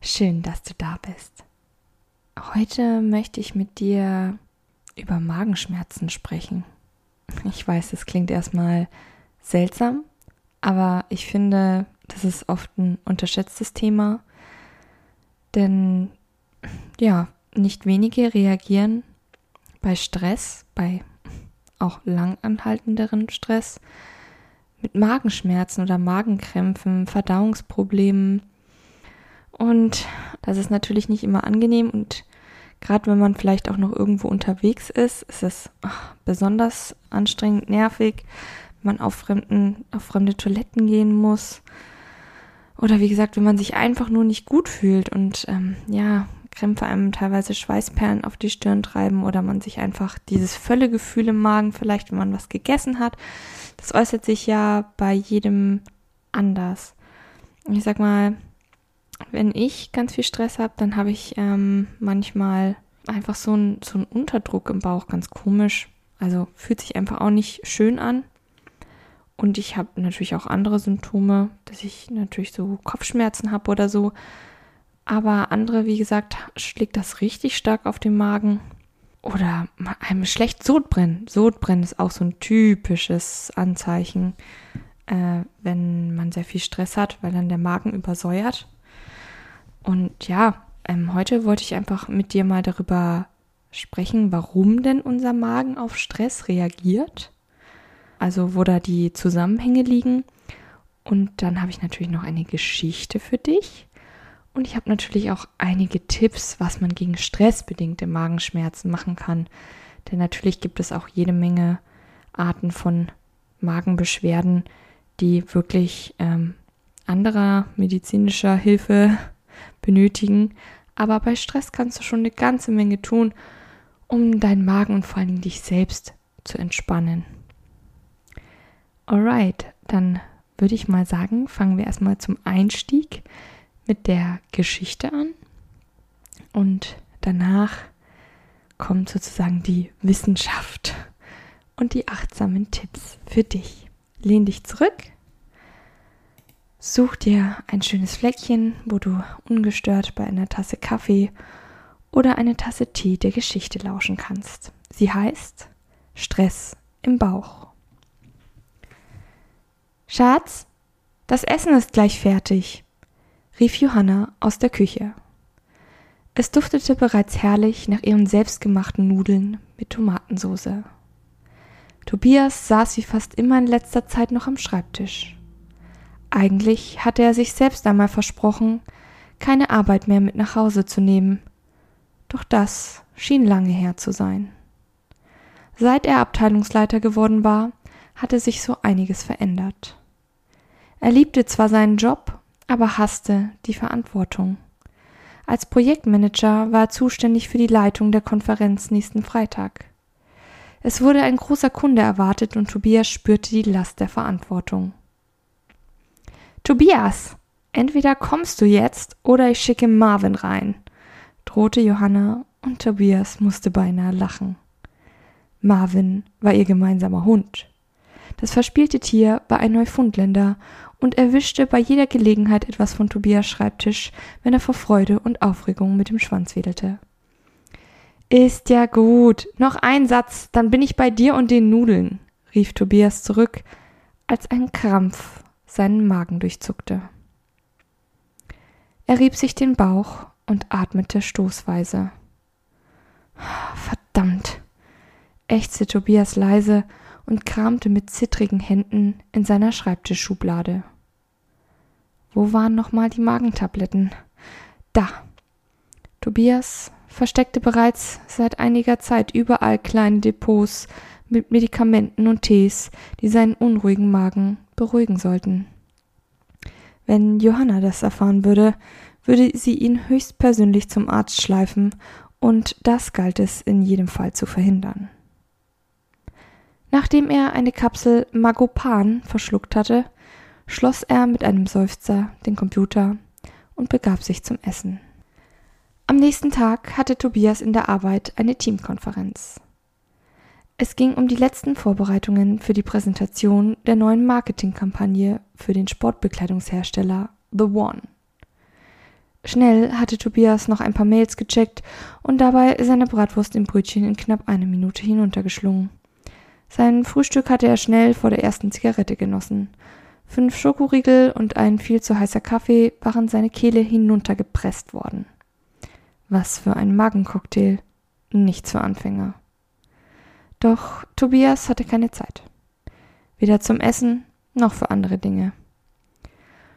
Schön, dass du da bist. Heute möchte ich mit dir über Magenschmerzen sprechen. Ich weiß, es klingt erstmal seltsam, aber ich finde, das ist oft ein unterschätztes Thema, denn ja, nicht wenige reagieren bei Stress, bei auch langanhaltenderen Stress, mit Magenschmerzen oder Magenkrämpfen, Verdauungsproblemen. Und das ist natürlich nicht immer angenehm und Gerade wenn man vielleicht auch noch irgendwo unterwegs ist, ist es ach, besonders anstrengend, nervig, wenn man auf, fremden, auf fremde Toiletten gehen muss. Oder wie gesagt, wenn man sich einfach nur nicht gut fühlt und ähm, ja, Krämpfe einem teilweise Schweißperlen auf die Stirn treiben oder man sich einfach dieses Völlegefühl im Magen, vielleicht wenn man was gegessen hat, das äußert sich ja bei jedem anders. Ich sag mal, wenn ich ganz viel Stress habe, dann habe ich ähm, manchmal einfach so einen so Unterdruck im Bauch, ganz komisch. Also fühlt sich einfach auch nicht schön an. Und ich habe natürlich auch andere Symptome, dass ich natürlich so Kopfschmerzen habe oder so. Aber andere, wie gesagt, schlägt das richtig stark auf den Magen. Oder einem schlecht Sodbrennen. Sodbrennen ist auch so ein typisches Anzeichen, äh, wenn man sehr viel Stress hat, weil dann der Magen übersäuert. Und ja, ähm, heute wollte ich einfach mit dir mal darüber sprechen, warum denn unser Magen auf Stress reagiert. Also wo da die Zusammenhänge liegen. Und dann habe ich natürlich noch eine Geschichte für dich. Und ich habe natürlich auch einige Tipps, was man gegen stressbedingte Magenschmerzen machen kann. Denn natürlich gibt es auch jede Menge Arten von Magenbeschwerden, die wirklich ähm, anderer medizinischer Hilfe benötigen. Aber bei Stress kannst du schon eine ganze Menge tun, um deinen Magen und vor allem dich selbst zu entspannen. Alright, dann würde ich mal sagen, fangen wir erstmal zum Einstieg mit der Geschichte an und danach kommt sozusagen die Wissenschaft und die achtsamen Tipps für dich. Lehn dich zurück, Such dir ein schönes Fleckchen, wo du ungestört bei einer Tasse Kaffee oder eine Tasse Tee der Geschichte lauschen kannst. Sie heißt Stress im Bauch. Schatz, das Essen ist gleich fertig, rief Johanna aus der Küche. Es duftete bereits herrlich nach ihren selbstgemachten Nudeln mit Tomatensoße. Tobias saß wie fast immer in letzter Zeit noch am Schreibtisch. Eigentlich hatte er sich selbst einmal versprochen, keine Arbeit mehr mit nach Hause zu nehmen. Doch das schien lange her zu sein. Seit er Abteilungsleiter geworden war, hatte sich so einiges verändert. Er liebte zwar seinen Job, aber hasste die Verantwortung. Als Projektmanager war er zuständig für die Leitung der Konferenz nächsten Freitag. Es wurde ein großer Kunde erwartet und Tobias spürte die Last der Verantwortung. Tobias, entweder kommst du jetzt oder ich schicke Marvin rein, drohte Johanna und Tobias musste beinahe lachen. Marvin war ihr gemeinsamer Hund. Das verspielte Tier war ein Neufundländer und erwischte bei jeder Gelegenheit etwas von Tobias Schreibtisch, wenn er vor Freude und Aufregung mit dem Schwanz wedelte. Ist ja gut. Noch ein Satz, dann bin ich bei dir und den Nudeln, rief Tobias zurück, als ein Krampf seinen Magen durchzuckte. Er rieb sich den Bauch und atmete stoßweise. Verdammt, ächzte Tobias leise und kramte mit zittrigen Händen in seiner Schreibtischschublade. Wo waren nochmal die Magentabletten? Da. Tobias versteckte bereits seit einiger Zeit überall kleine Depots mit Medikamenten und Tees, die seinen unruhigen Magen beruhigen sollten. Wenn Johanna das erfahren würde, würde sie ihn höchstpersönlich zum Arzt schleifen, und das galt es in jedem Fall zu verhindern. Nachdem er eine Kapsel Magopan verschluckt hatte, schloss er mit einem Seufzer den Computer und begab sich zum Essen. Am nächsten Tag hatte Tobias in der Arbeit eine Teamkonferenz. Es ging um die letzten Vorbereitungen für die Präsentation der neuen Marketingkampagne für den Sportbekleidungshersteller The One. Schnell hatte Tobias noch ein paar Mails gecheckt und dabei seine Bratwurst im Brötchen in knapp eine Minute hinuntergeschlungen. Sein Frühstück hatte er schnell vor der ersten Zigarette genossen. Fünf Schokoriegel und ein viel zu heißer Kaffee waren seine Kehle hinuntergepresst worden. Was für ein Magencocktail. Nichts für Anfänger. Doch Tobias hatte keine Zeit. Weder zum Essen noch für andere Dinge.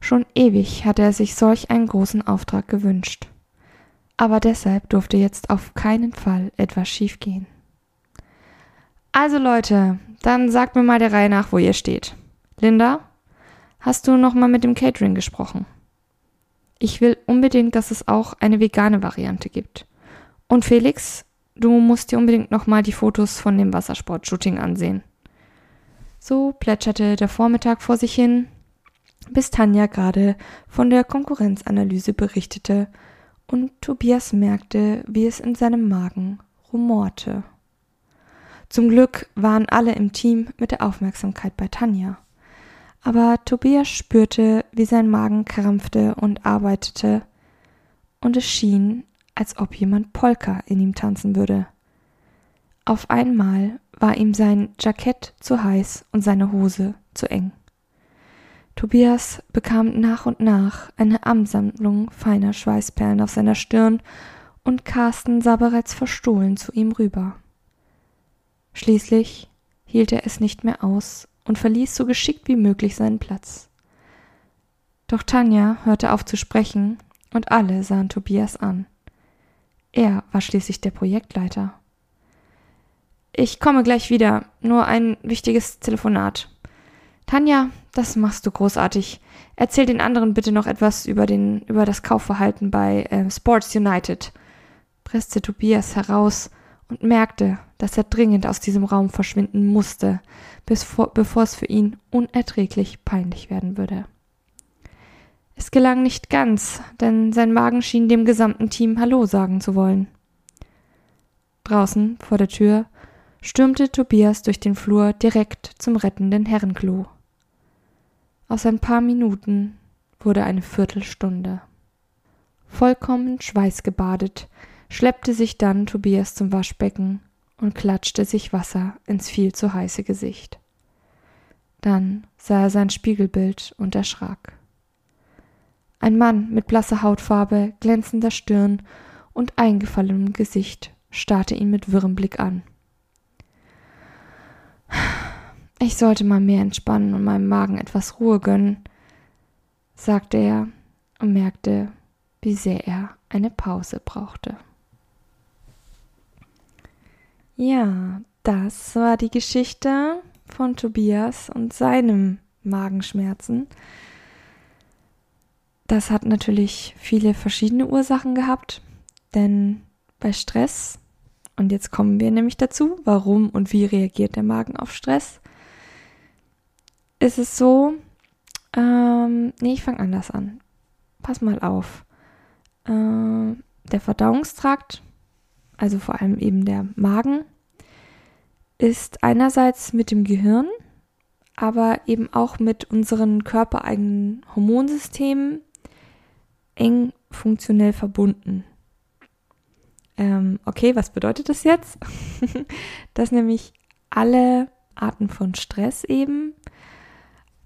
Schon ewig hatte er sich solch einen großen Auftrag gewünscht. Aber deshalb durfte jetzt auf keinen Fall etwas schiefgehen. Also Leute, dann sagt mir mal der Reihe nach, wo ihr steht. Linda, hast du noch mal mit dem Catering gesprochen? Ich will unbedingt, dass es auch eine vegane Variante gibt. Und Felix, Du musst dir unbedingt nochmal die Fotos von dem Wassersport-Shooting ansehen. So plätscherte der Vormittag vor sich hin, bis Tanja gerade von der Konkurrenzanalyse berichtete und Tobias merkte, wie es in seinem Magen rumorte. Zum Glück waren alle im Team mit der Aufmerksamkeit bei Tanja. Aber Tobias spürte, wie sein Magen krampfte und arbeitete, und es schien, als ob jemand Polka in ihm tanzen würde. Auf einmal war ihm sein Jackett zu heiß und seine Hose zu eng. Tobias bekam nach und nach eine Ansammlung feiner Schweißperlen auf seiner Stirn und Carsten sah bereits verstohlen zu ihm rüber. Schließlich hielt er es nicht mehr aus und verließ so geschickt wie möglich seinen Platz. Doch Tanja hörte auf zu sprechen und alle sahen Tobias an. Er war schließlich der Projektleiter. Ich komme gleich wieder. Nur ein wichtiges Telefonat. Tanja, das machst du großartig. Erzähl den anderen bitte noch etwas über, den, über das Kaufverhalten bei äh, Sports United. presste Tobias heraus und merkte, dass er dringend aus diesem Raum verschwinden musste, bevor es für ihn unerträglich peinlich werden würde. Es gelang nicht ganz, denn sein Magen schien dem gesamten Team Hallo sagen zu wollen. Draußen vor der Tür stürmte Tobias durch den Flur direkt zum rettenden Herrenklo. Aus ein paar Minuten wurde eine Viertelstunde. Vollkommen schweißgebadet schleppte sich dann Tobias zum Waschbecken und klatschte sich Wasser ins viel zu heiße Gesicht. Dann sah er sein Spiegelbild und erschrak. Ein Mann mit blasser Hautfarbe, glänzender Stirn und eingefallenem Gesicht starrte ihn mit wirrem Blick an. Ich sollte mal mehr entspannen und meinem Magen etwas Ruhe gönnen, sagte er und merkte, wie sehr er eine Pause brauchte. Ja, das war die Geschichte von Tobias und seinem Magenschmerzen. Das hat natürlich viele verschiedene Ursachen gehabt, denn bei Stress, und jetzt kommen wir nämlich dazu, warum und wie reagiert der Magen auf Stress, ist es so, ähm, nee, ich fange anders an. Pass mal auf. Äh, der Verdauungstrakt, also vor allem eben der Magen, ist einerseits mit dem Gehirn, aber eben auch mit unseren körpereigenen Hormonsystemen eng funktionell verbunden. Ähm, okay, was bedeutet das jetzt? Dass nämlich alle Arten von Stress eben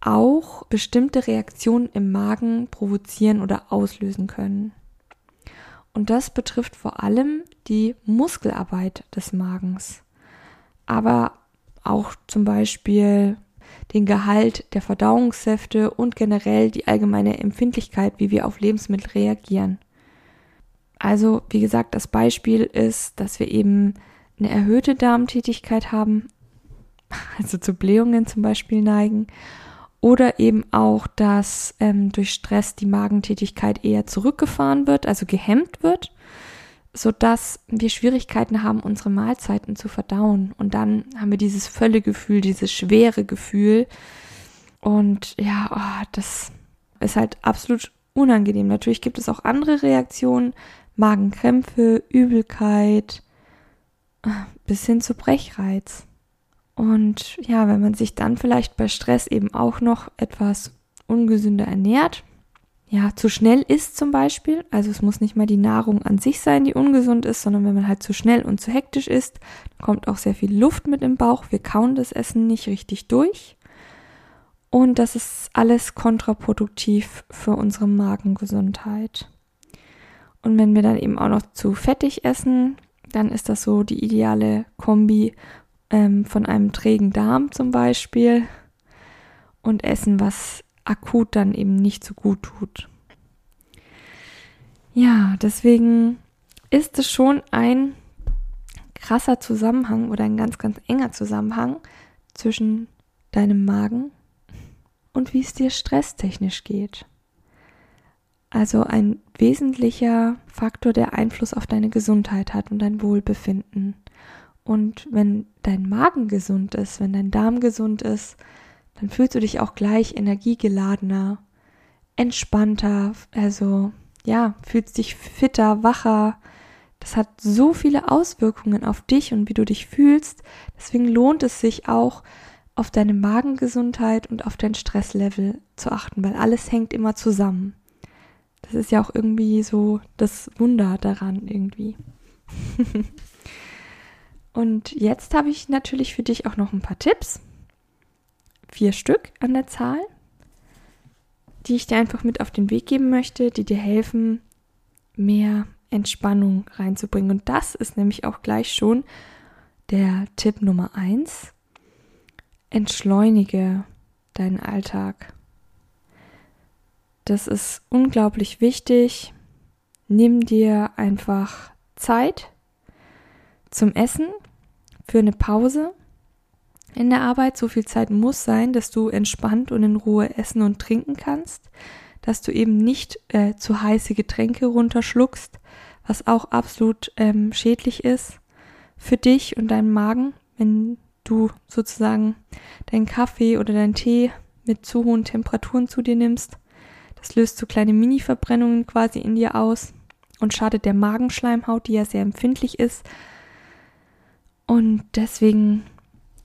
auch bestimmte Reaktionen im Magen provozieren oder auslösen können. Und das betrifft vor allem die Muskelarbeit des Magens, aber auch zum Beispiel den Gehalt der Verdauungssäfte und generell die allgemeine Empfindlichkeit, wie wir auf Lebensmittel reagieren. Also, wie gesagt, das Beispiel ist, dass wir eben eine erhöhte Darmtätigkeit haben, also zu Blähungen zum Beispiel neigen Oder eben auch, dass ähm, durch Stress die Magentätigkeit eher zurückgefahren wird, also gehemmt wird, sodass wir Schwierigkeiten haben, unsere Mahlzeiten zu verdauen. Und dann haben wir dieses Völlegefühl, dieses schwere Gefühl. Und ja, oh, das ist halt absolut unangenehm. Natürlich gibt es auch andere Reaktionen, Magenkrämpfe, Übelkeit, bis hin zu Brechreiz. Und ja, wenn man sich dann vielleicht bei Stress eben auch noch etwas ungesünder ernährt, ja, zu schnell isst zum Beispiel, also es muss nicht mal die Nahrung an sich sein, die ungesund ist, sondern wenn man halt zu schnell und zu hektisch isst, kommt auch sehr viel Luft mit im Bauch, wir kauen das Essen nicht richtig durch. Und das ist alles kontraproduktiv für unsere Magengesundheit. Und wenn wir dann eben auch noch zu fettig essen, dann ist das so die ideale Kombi ähm, von einem trägen Darm zum Beispiel und Essen, was akut dann eben nicht so gut tut. Ja, deswegen ist es schon ein krasser Zusammenhang oder ein ganz, ganz enger Zusammenhang zwischen deinem Magen und wie es dir stresstechnisch geht. Also ein wesentlicher Faktor, der Einfluss auf deine Gesundheit hat und dein Wohlbefinden. Und wenn dein Magen gesund ist, wenn dein Darm gesund ist, dann fühlst du dich auch gleich energiegeladener, entspannter, also ja, fühlst dich fitter, wacher. Das hat so viele Auswirkungen auf dich und wie du dich fühlst. Deswegen lohnt es sich auch, auf deine Magengesundheit und auf dein Stresslevel zu achten, weil alles hängt immer zusammen. Das ist ja auch irgendwie so das Wunder daran irgendwie. und jetzt habe ich natürlich für dich auch noch ein paar Tipps. Vier Stück an der Zahl, die ich dir einfach mit auf den Weg geben möchte, die dir helfen, mehr Entspannung reinzubringen. Und das ist nämlich auch gleich schon der Tipp Nummer eins entschleunige deinen Alltag. Das ist unglaublich wichtig. Nimm dir einfach Zeit zum Essen für eine Pause in der Arbeit. So viel Zeit muss sein, dass du entspannt und in Ruhe essen und trinken kannst, dass du eben nicht äh, zu heiße Getränke runterschluckst, was auch absolut ähm, schädlich ist für dich und deinen Magen, wenn du sozusagen deinen Kaffee oder deinen Tee mit zu hohen Temperaturen zu dir nimmst. Das löst so kleine Mini-Verbrennungen quasi in dir aus und schadet der Magenschleimhaut, die ja sehr empfindlich ist. Und deswegen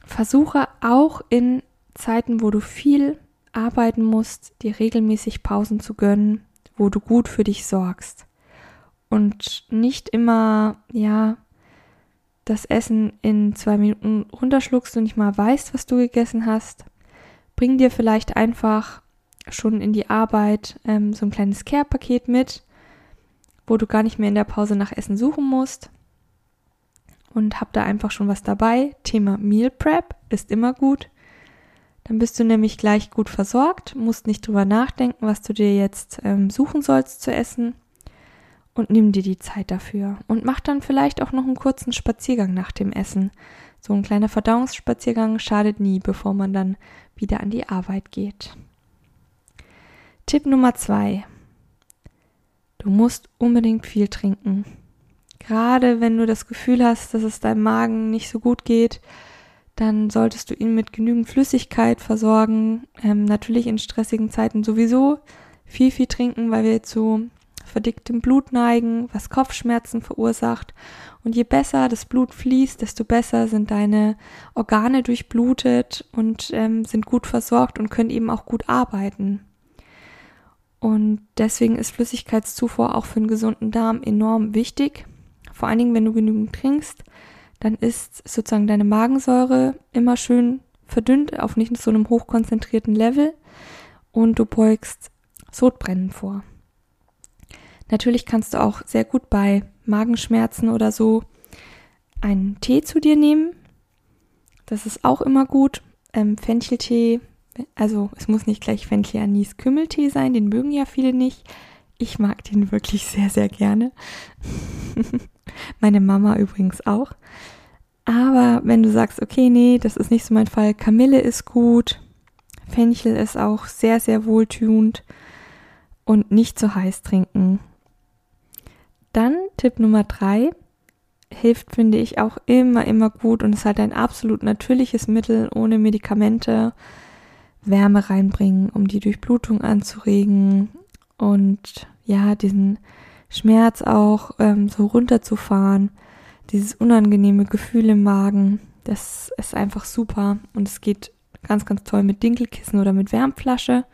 versuche auch in Zeiten, wo du viel arbeiten musst, dir regelmäßig Pausen zu gönnen, wo du gut für dich sorgst. Und nicht immer, ja, das Essen in zwei Minuten runterschluckst und nicht mal weißt, was du gegessen hast, bring dir vielleicht einfach schon in die Arbeit ähm, so ein kleines Care-Paket mit, wo du gar nicht mehr in der Pause nach Essen suchen musst. Und hab da einfach schon was dabei. Thema Meal Prep ist immer gut. Dann bist du nämlich gleich gut versorgt, musst nicht drüber nachdenken, was du dir jetzt ähm, suchen sollst zu essen und nimm dir die Zeit dafür und mach dann vielleicht auch noch einen kurzen Spaziergang nach dem Essen. So ein kleiner Verdauungsspaziergang schadet nie, bevor man dann wieder an die Arbeit geht. Tipp Nummer zwei. Du musst unbedingt viel trinken. Gerade wenn du das Gefühl hast, dass es deinem Magen nicht so gut geht, dann solltest du ihn mit genügend Flüssigkeit versorgen. Ähm, natürlich in stressigen Zeiten sowieso viel, viel trinken, weil wir zu verdicktem Blut neigen, was Kopfschmerzen verursacht. Und je besser das Blut fließt, desto besser sind deine Organe durchblutet und ähm, sind gut versorgt und können eben auch gut arbeiten. Und deswegen ist Flüssigkeitszufuhr auch für einen gesunden Darm enorm wichtig. Vor allen Dingen, wenn du genügend trinkst, dann ist sozusagen deine Magensäure immer schön verdünnt auf nicht so einem hochkonzentrierten Level und du beugst Sodbrennen vor. Natürlich kannst du auch sehr gut bei Magenschmerzen oder so einen Tee zu dir nehmen. Das ist auch immer gut. Ähm, Fencheltee, also es muss nicht gleich Fenchel, Anis, Kümmeltee sein, den mögen ja viele nicht. Ich mag den wirklich sehr, sehr gerne. Meine Mama übrigens auch. Aber wenn du sagst, okay, nee, das ist nicht so mein Fall, Kamille ist gut, Fenchel ist auch sehr, sehr wohltuend und nicht zu heiß trinken. Dann Tipp Nummer drei hilft, finde ich, auch immer, immer gut und ist halt ein absolut natürliches Mittel ohne Medikamente. Wärme reinbringen, um die Durchblutung anzuregen und ja, diesen Schmerz auch ähm, so runterzufahren. Dieses unangenehme Gefühl im Magen, das ist einfach super und es geht ganz, ganz toll mit Dinkelkissen oder mit Wärmflasche.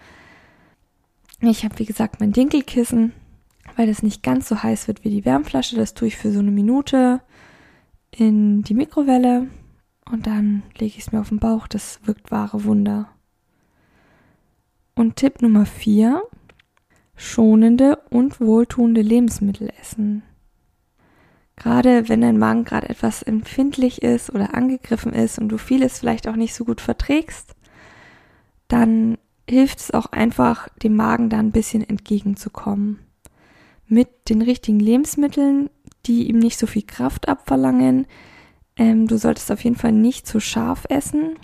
Ich habe, wie gesagt, mein Dinkelkissen, weil das nicht ganz so heiß wird wie die Wärmflasche. Das tue ich für so eine Minute in die Mikrowelle und dann lege ich es mir auf den Bauch. Das wirkt wahre Wunder. Und Tipp Nummer 4, schonende und wohltuende Lebensmittel essen. Gerade wenn dein Magen gerade etwas empfindlich ist oder angegriffen ist und du vieles vielleicht auch nicht so gut verträgst, dann hilft es auch einfach, dem Magen da ein bisschen entgegenzukommen. Mit den richtigen Lebensmitteln, die ihm nicht so viel Kraft abverlangen. Ähm, du solltest auf jeden Fall nicht zu scharf essen,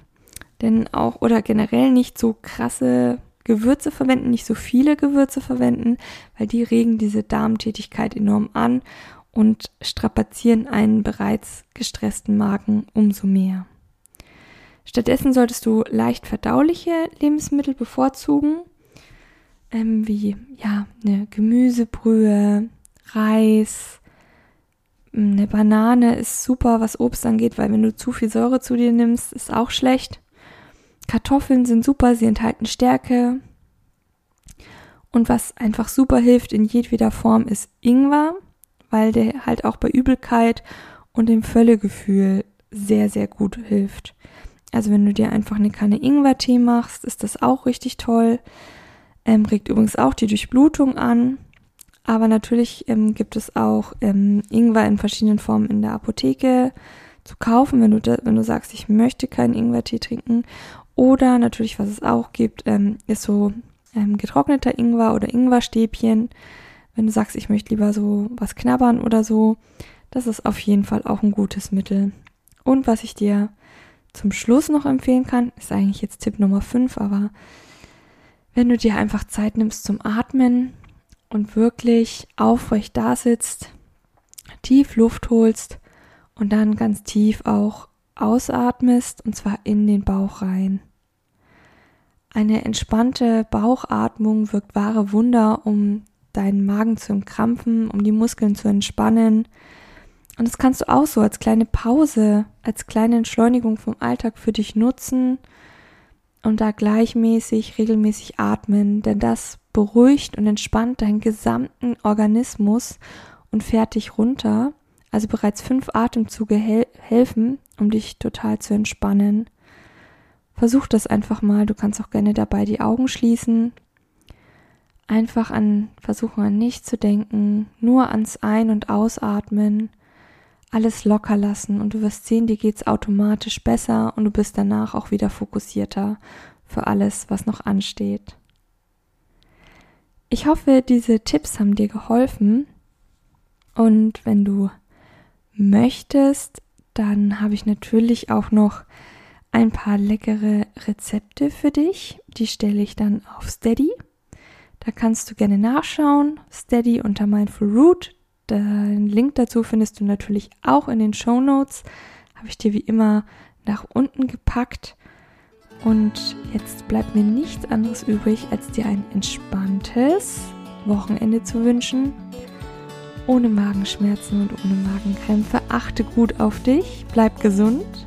denn auch oder generell nicht so krasse Gewürze verwenden, nicht so viele Gewürze verwenden, weil die regen diese Darmtätigkeit enorm an und strapazieren einen bereits gestressten Magen umso mehr. Stattdessen solltest du leicht verdauliche Lebensmittel bevorzugen, ähm, wie ja eine Gemüsebrühe, Reis, eine Banane ist super, was Obst angeht, weil wenn du zu viel Säure zu dir nimmst, ist auch schlecht. Kartoffeln sind super, sie enthalten Stärke. Und was einfach super hilft in jedweder Form ist Ingwer, weil der halt auch bei Übelkeit und dem Völlegefühl sehr, sehr gut hilft. Also wenn du dir einfach eine Kanne Ingwer-Tee machst, ist das auch richtig toll. Ähm, regt übrigens auch die Durchblutung an. Aber natürlich ähm, gibt es auch ähm, Ingwer in verschiedenen Formen in der Apotheke zu kaufen, wenn du, da, wenn du sagst, ich möchte keinen Ingwer-Tee trinken. Oder natürlich, was es auch gibt, ähm, ist so ähm, getrockneter Ingwer oder Ingwerstäbchen. Wenn du sagst, ich möchte lieber so was knabbern oder so, das ist auf jeden Fall auch ein gutes Mittel. Und was ich dir zum Schluss noch empfehlen kann, ist eigentlich jetzt Tipp Nummer 5, aber wenn du dir einfach Zeit nimmst zum Atmen und wirklich aufrecht da sitzt, tief Luft holst und dann ganz tief auch ausatmest und zwar in den Bauch rein. Eine entspannte Bauchatmung wirkt wahre Wunder, um deinen Magen zu entkrampfen, um die Muskeln zu entspannen. Und das kannst du auch so als kleine Pause, als kleine Entschleunigung vom Alltag für dich nutzen und da gleichmäßig, regelmäßig atmen, denn das beruhigt und entspannt deinen gesamten Organismus und fährt dich runter. Also bereits fünf Atemzüge hel helfen, um dich total zu entspannen. Versuch das einfach mal. Du kannst auch gerne dabei die Augen schließen. Einfach an, versuchen an nichts zu denken, nur ans Ein- und Ausatmen, alles locker lassen und du wirst sehen, dir geht's automatisch besser und du bist danach auch wieder fokussierter für alles, was noch ansteht. Ich hoffe, diese Tipps haben dir geholfen und wenn du möchtest, dann habe ich natürlich auch noch ein paar leckere Rezepte für dich. Die stelle ich dann auf Steady. Da kannst du gerne nachschauen. Steady unter Mindful Root. Den Link dazu findest du natürlich auch in den Show Notes. Habe ich dir wie immer nach unten gepackt. Und jetzt bleibt mir nichts anderes übrig, als dir ein entspanntes Wochenende zu wünschen. Ohne Magenschmerzen und ohne Magenkrämpfe. Achte gut auf dich, bleib gesund